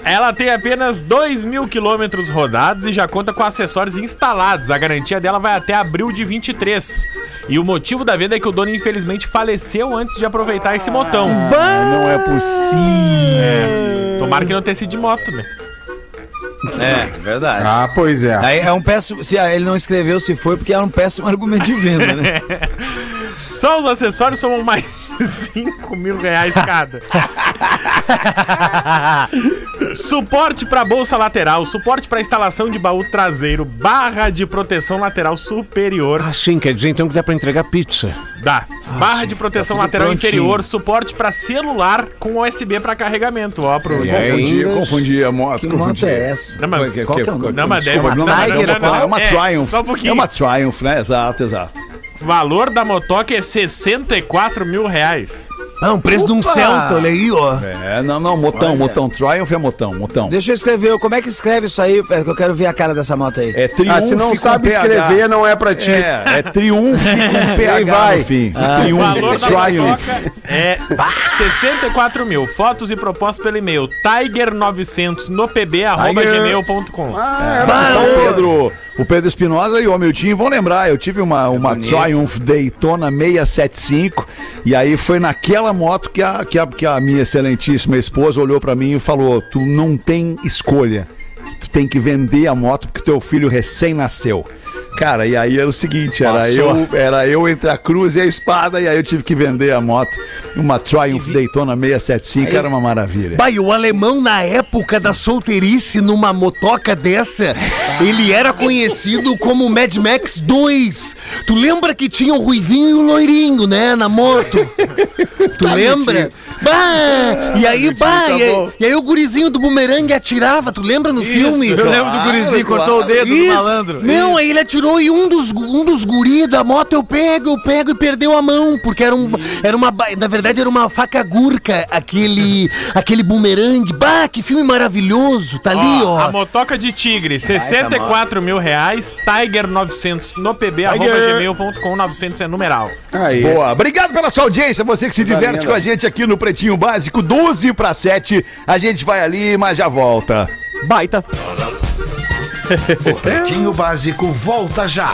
Ela tem apenas 2 mil quilômetros rodados e já conta com acessórios instalados. A garantia dela vai até abril de 23. E o motivo da venda é que o dono, infelizmente, faleceu antes de aproveitar esse motão. Não é possível. Tomara que não tenha sido de moto, né? É, verdade. Ah, pois é. Aí é um péssimo. Se ele não escreveu se foi, porque era um péssimo argumento de venda, né? Só os acessórios somam mais 5 mil reais cada. suporte para bolsa lateral, suporte para instalação de baú traseiro, barra de proteção lateral superior. Ah, sim, quer dizer então que dá pra entregar pizza. Dá. Barra de proteção lateral prontinho. inferior, suporte para celular com USB para carregamento. Ó, pro. E? Confundi, ainda- confundi a moto. Que confundi. moto é essa? Não, mas, Que- Qual que é o que- nome? não, mas deve- não, não, não, não, não, não, não, é uma é, Triumph. só um pouquinho. É uma Triumph, né? Exato, exato. Valor da motoca é 64 mil reais. Ah, um preço de um! Celta, olha aí, ó. É, não, não, motão, motão. Triumph é motão, motão. Deixa eu escrever. Como é que escreve isso aí? É que eu quero ver a cara dessa moto aí. É Triumph Ah, se não sabe PH. escrever, não é pra ti. É, é Triumph com PH vai. no fim. O Triumph, valor da é 64 mil. Fotos e propostas pelo e-mail tiger900 no pb.gmail.com. Então, o Pedro, o Pedro Espinosa e o Hamilton vão lembrar. Eu tive uma, uma Triumph Daytona 675 e aí foi naquela moto que a, que a, que a minha excelentíssima esposa olhou pra mim e falou: Tu não tem escolha. Tu tem que vender a moto porque teu filho recém nasceu. Cara, e aí era o seguinte, era eu, era eu entre a cruz e a espada, e aí eu tive que vender a moto. Uma Triumph Daytona 675, era uma maravilha. Bah, e o alemão, na época da solteirice, numa motoca dessa, ele era conhecido como Mad Max 2. Tu lembra que tinha o Ruivinho e o Loirinho, né, na moto? Tu lembra? Bah, e aí, bah, tá e, aí, bom. e aí o gurizinho do bumerangue atirava, tu lembra no filme? Eu lembro do gurizinho, claro. cortou o dedo do Isso. malandro. Não, aí ele atirou e um dos, um dos guri da moto eu pego, eu pego e perdeu a mão, porque era, um, era uma. Na verdade, era uma faca gurca, aquele, aquele bumerangue. Bah, que filme maravilhoso, tá ali, ó. A motoca de tigre, 64 mil reais. Tiger 900 no pb.gmail.com. 900 é numeral. Aí. Boa, obrigado pela sua audiência, você que se diverte com a gente aqui no Pretinho Básico, 12 para 7. A gente vai ali, mas já volta. Baita. Pretinho Básico volta já.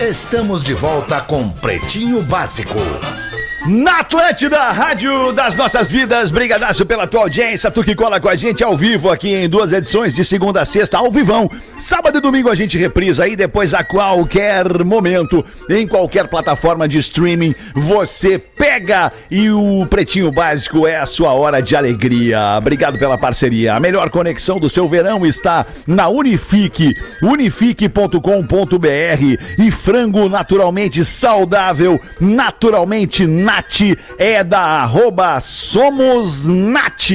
Estamos de volta com Pretinho Básico. Na Atlântida, Rádio das Nossas Vidas, brigadaço pela tua audiência, tu que cola com a gente ao vivo aqui em duas edições de segunda a sexta, ao vivão. Sábado e domingo a gente reprisa aí depois a qualquer momento, em qualquer plataforma de streaming, você pega e o Pretinho Básico é a sua hora de alegria. Obrigado pela parceria. A melhor conexão do seu verão está na Unifique, unifique.com.br e frango naturalmente saudável, naturalmente Nat é da arroba Somos Nat.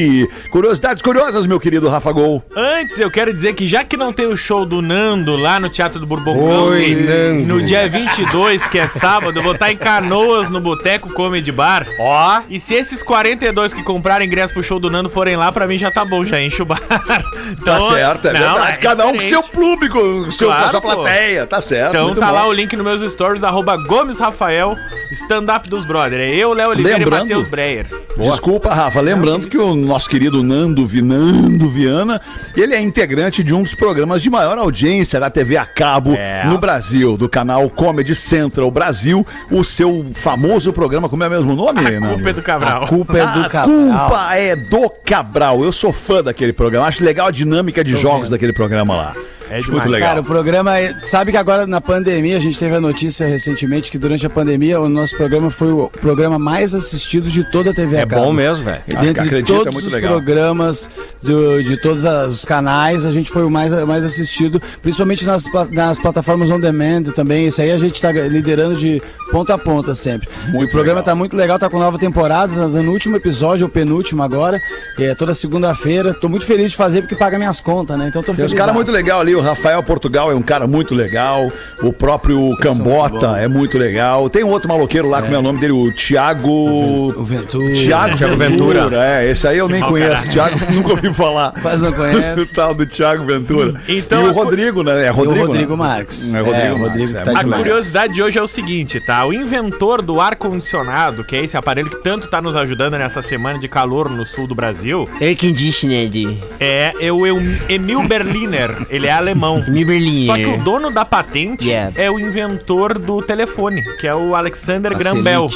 Curiosidades curiosas, meu querido Rafa Gol. Antes, eu quero dizer que já que não tem o show do Nando lá no Teatro do Bourbon Oi, Nando. no dia 22, que é sábado, eu vou estar em Canoas, no Boteco Comedy Bar. Ó. E se esses 42 que compraram ingresso pro show do Nando forem lá, pra mim já tá bom, já enche o bar. Tá Então, certo, é não, verdade. é Cada um com seu público, com seu, com Claro, sua pô. plateia. Tá certo. Então tá bom. lá o link nos meus stories, arroba Gomes Rafael, stand-up dos brother. É eu, Léo Oliveira Lembrando- e Matheus Breyer. Desculpa, Rafa. Lembrando que o nosso querido Nando, Vi- Nando Viana, ele é integrante de um dos programas de maior audiência da TV a cabo É. no Brasil, do canal Comedy Central Brasil, o seu famoso programa, como é o mesmo nome, A Nando? culpa é do Cabral. A culpa é do A Cabral. culpa é do Cabral. Eu sou fã daquele programa. Acho legal a dinâmica de jogos daquele programa lá. É demais. muito legal. Cara, o programa. é- Sabe que agora na pandemia, a gente teve a notícia recentemente que durante a pandemia o nosso programa foi o programa mais assistido de toda a TV É bom mesmo, velho. Dentre acredito, é todos muito os legal. programas do- de todos os canais, a gente foi o mais, mais assistido, principalmente nas, nas plataformas on demand também. Isso aí a gente está liderando de ponta a ponta sempre. Muito o programa legal. tá muito legal, tá com nova temporada, tá no último episódio, o penúltimo agora, que é toda segunda-feira. Tô muito feliz de fazer porque paga minhas contas, né? Então tô Tem feliz. uns caras muito legal ali, o Rafael Portugal é um cara muito legal. O próprio Cambota é muito legal. Tem um outro maloqueiro lá, como é o nome dele? O Thiago. O Ventura. Thiago Thiago Ventura. Ventura. É, esse aí eu nem mau conheço. Thiago, nunca ouvi falar. Quase não conhece. o tal do Thiago Ventura. Então, e o cu- Rodrigo, né? É E o Rodrigo, Rodrigo né? Marques. É, Rodrigo É, o Marques, Rodrigo é que tá muito A curiosidade de hoje é o seguinte, tá? O inventor do ar-condicionado, que é esse aparelho que tanto tá nos ajudando nessa semana de calor no sul do Brasil, Air conditioner de é, é o Eu- Emil Berliner. Ele é alemão. Berlin. Só que o dono da patente Yeah. é o inventor do telefone, que é o Alexander Graham Bell.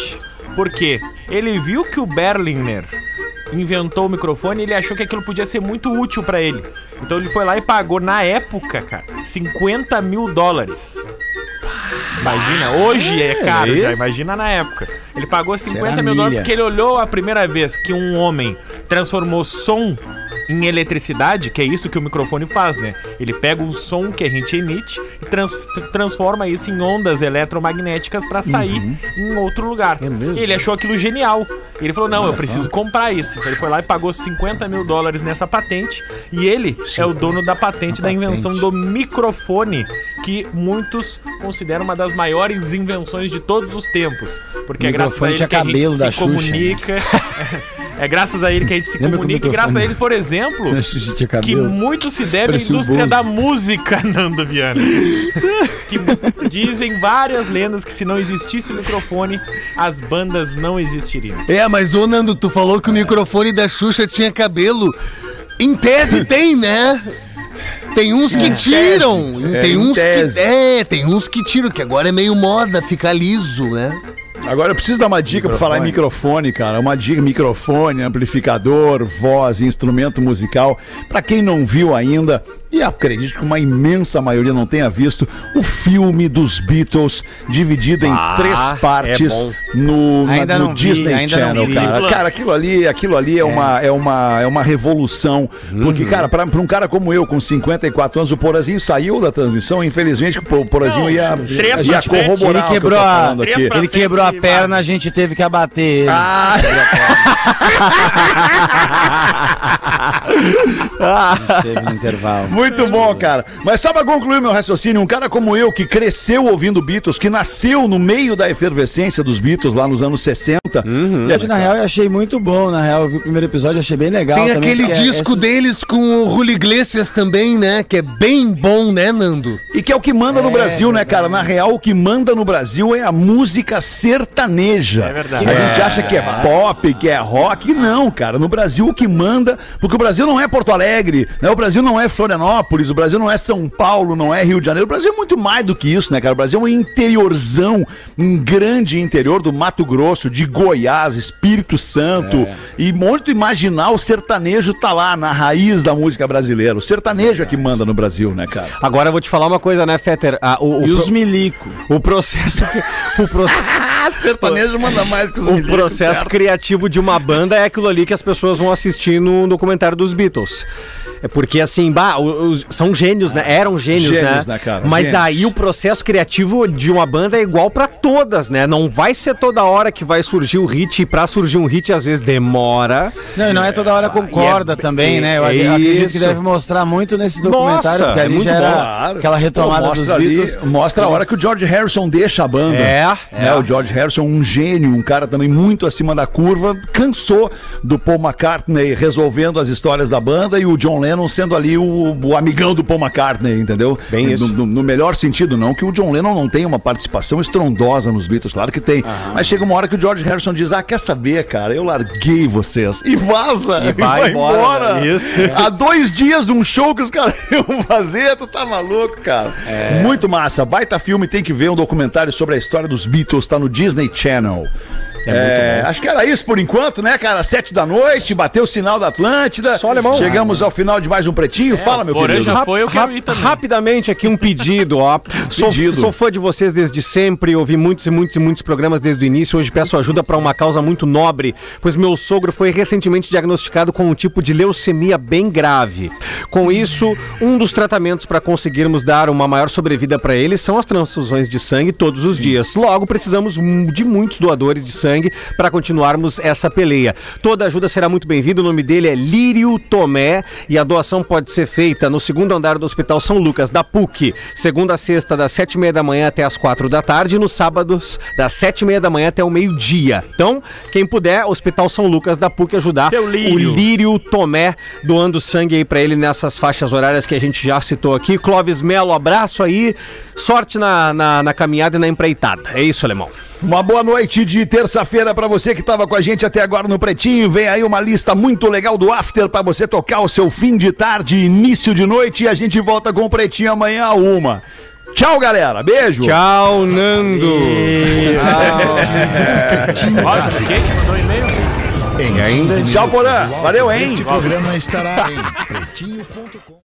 Por quê? Ele viu que o Berliner inventou o microfone e ele achou que aquilo podia ser muito útil pra ele. Então ele foi lá e pagou, na época, cara, 50 mil dólares. Imagina, hoje é caro já, imagina na época. Ele pagou 50 Era mil dólares milha. porque ele olhou a primeira vez que um homem transformou som em eletricidade, que é isso que o microfone faz, né? Ele pega o som que a gente emite e trans- transforma isso em ondas eletromagnéticas pra sair Uhum. em outro lugar. É E ele achou aquilo genial. Ele falou: não, eu preciso comprar isso. Então ele foi lá e pagou 50 mil dólares nessa patente. E ele é o dono da patente da invenção do microfone, que muitos consideram uma das maiores invenções de todos os tempos. Porque é graças a ele tinha que a cabelo gente da se Xuxa, né? É graças a ele que a gente se Lembra comunica e graças a ele, por exemplo, A Xuxa tinha que muito se deve à indústria Bozo. da música, Nando Viana. que dizem várias lendas que se não existisse o microfone, as bandas não existiriam. É, mas ô Nando, tu falou que o microfone da Xuxa tinha cabelo. Em tese tem, né? Tem uns que tiram. É, tem em uns tese. que. É, tem uns que tiram, que agora é meio moda ficar liso, né? Agora eu preciso dar uma dica pra falar em microfone, cara. Uma dica: microfone, amplificador, voz, instrumento musical. Pra quem não viu ainda, e acredito que uma imensa maioria não tenha visto, o filme dos Beatles, dividido em três partes bom. no, na- Ainda no não vi, Disney ainda não Channel, vi. cara. Cara, aquilo ali, aquilo ali é, Uma, é, uma, é uma revolução. Porque, cara, pra, pra um cara como eu, com 54 anos, o Porazinho saiu da transmissão. Infelizmente, o Po- Porazinho Não, ia, ia corroborar Ele o que eu tô quebrou a, Três aqui. ele quebrou a perna, a gente teve que abater ele. Ah, A gente teve no intervalo. Muito bom, cara. Mas só pra concluir meu raciocínio, um cara como eu, que cresceu ouvindo Beatles, que nasceu no meio da efervescência dos Beatles lá nos anos 60. e Hoje, na real, eu achei muito bom. Na real, eu vi o primeiro episódio, achei bem legal. Tem também, aquele porque disco esses- deles com o Julio Iglesias também, né? Que é bem bom, né, Nando? E que é o que manda no Brasil, né, cara? Na real, o que manda no Brasil é a música sertaneja. É verdade. A gente acha que é pop, que é rock. E não, cara. No Brasil, o que manda. Porque o Brasil não é Porto Alegre, né? O Brasil não é Florianópolis, o Brasil não é São Paulo, não é Rio de Janeiro. O Brasil é muito mais do que isso, né, cara? O Brasil é um interiorzão, um grande interior do Mato Grosso, de Goiás, Espírito Santo. E muito imaginar o sertanejo tá lá na raiz da música brasileira. O sertanejo é que manda no Brasil, né, cara? Agora eu vou te falar uma coisa, né, Fetter? Ah, o, o E os pro- milico. o processo. o processo. sertanejo manda mais que os O milicos, processo certo? criativo de uma banda é aquilo ali que as pessoas vão assistir no documentário dos Beatles. É porque, assim, bah, os- são gênios, né? Eram gênios, Gênios, né? né, cara? Mas Gênios. aí o processo criativo de uma banda é igual pra todas, né? Não vai ser toda hora que vai surgir o hit. E pra surgir um hit, às vezes demora. Não, e não é toda hora concorda é- também, né? Eu é ac- acredito que deve mostrar muito nesse documentário, Nossa, porque é ali muito já era bom, aquela retomada Pô, dos ali- Beatles. Mostra a hora que o George Harrison deixa a banda. É, Né, O George Harrison, um gênio, um cara também muito acima da curva, cansou do Paul McCartney resolvendo as histórias da banda e o John Lennon sendo ali o, o amigão do Paul McCartney, entendeu? Bem no, isso. No, no melhor sentido, não que o John Lennon não tenha uma participação estrondosa nos Beatles, claro que tem. Mas chega uma hora que o George Harrison diz: Ah, quer saber, cara? Eu larguei vocês. E vaza! E vai embora, né? Isso. Há dois dias de um show que os caras iam fazer, tu tá maluco, cara. É. Muito massa. Baita filme, tem que ver um documentário sobre a história dos Beatles, tá no Disney Channel. É, acho que era isso por enquanto, né, cara? Sete da noite, bateu o sinal da Atlântida. Só alemão. Chegamos ao final de mais um pretinho. Fala, meu querido. já foi, eu quero ir também. Rapidamente aqui um pedido, ó. Sou, Pedido. sou fã de vocês desde sempre, ouvi muitos e muitos e muitos programas desde o início. Hoje peço ajuda para uma causa muito nobre, pois meu sogro foi recentemente diagnosticado com um tipo de leucemia bem grave. Com isso, um dos tratamentos para conseguirmos dar uma maior sobrevida para ele são as transfusões de sangue todos os dias. Logo, precisamos de muitos doadores de sangue sangue para continuarmos essa peleia. Toda ajuda será muito bem-vinda. O nome dele é Lírio Tomé e a doação pode ser feita no segundo andar do Hospital São Lucas, da PUC, segunda a sexta, das sete e meia da manhã até as quatro da tarde, e nos sábados, das sete e meia da manhã até o meio-dia. Então, quem puder, Hospital São Lucas da PUC ajudar Lírio. o Lírio Tomé, doando sangue aí pra ele nessas faixas horárias que a gente já citou aqui. Clóvis Melo, abraço aí, sorte na, na, na caminhada e na empreitada. É isso, alemão. Uma boa noite de terça-feira pra você que tava com a gente até agora no Pretinho. Vem aí uma lista muito legal do After pra você tocar o seu fim de tarde, início de noite e a gente volta com o Pretinho amanhã a uma. Tchau, galera. Beijo. Tchau, Nando. Olha, quem que mandou e-mail? Em 15 Tchau, Porã. Valeu, hein? Este programa estará em pretinho.com.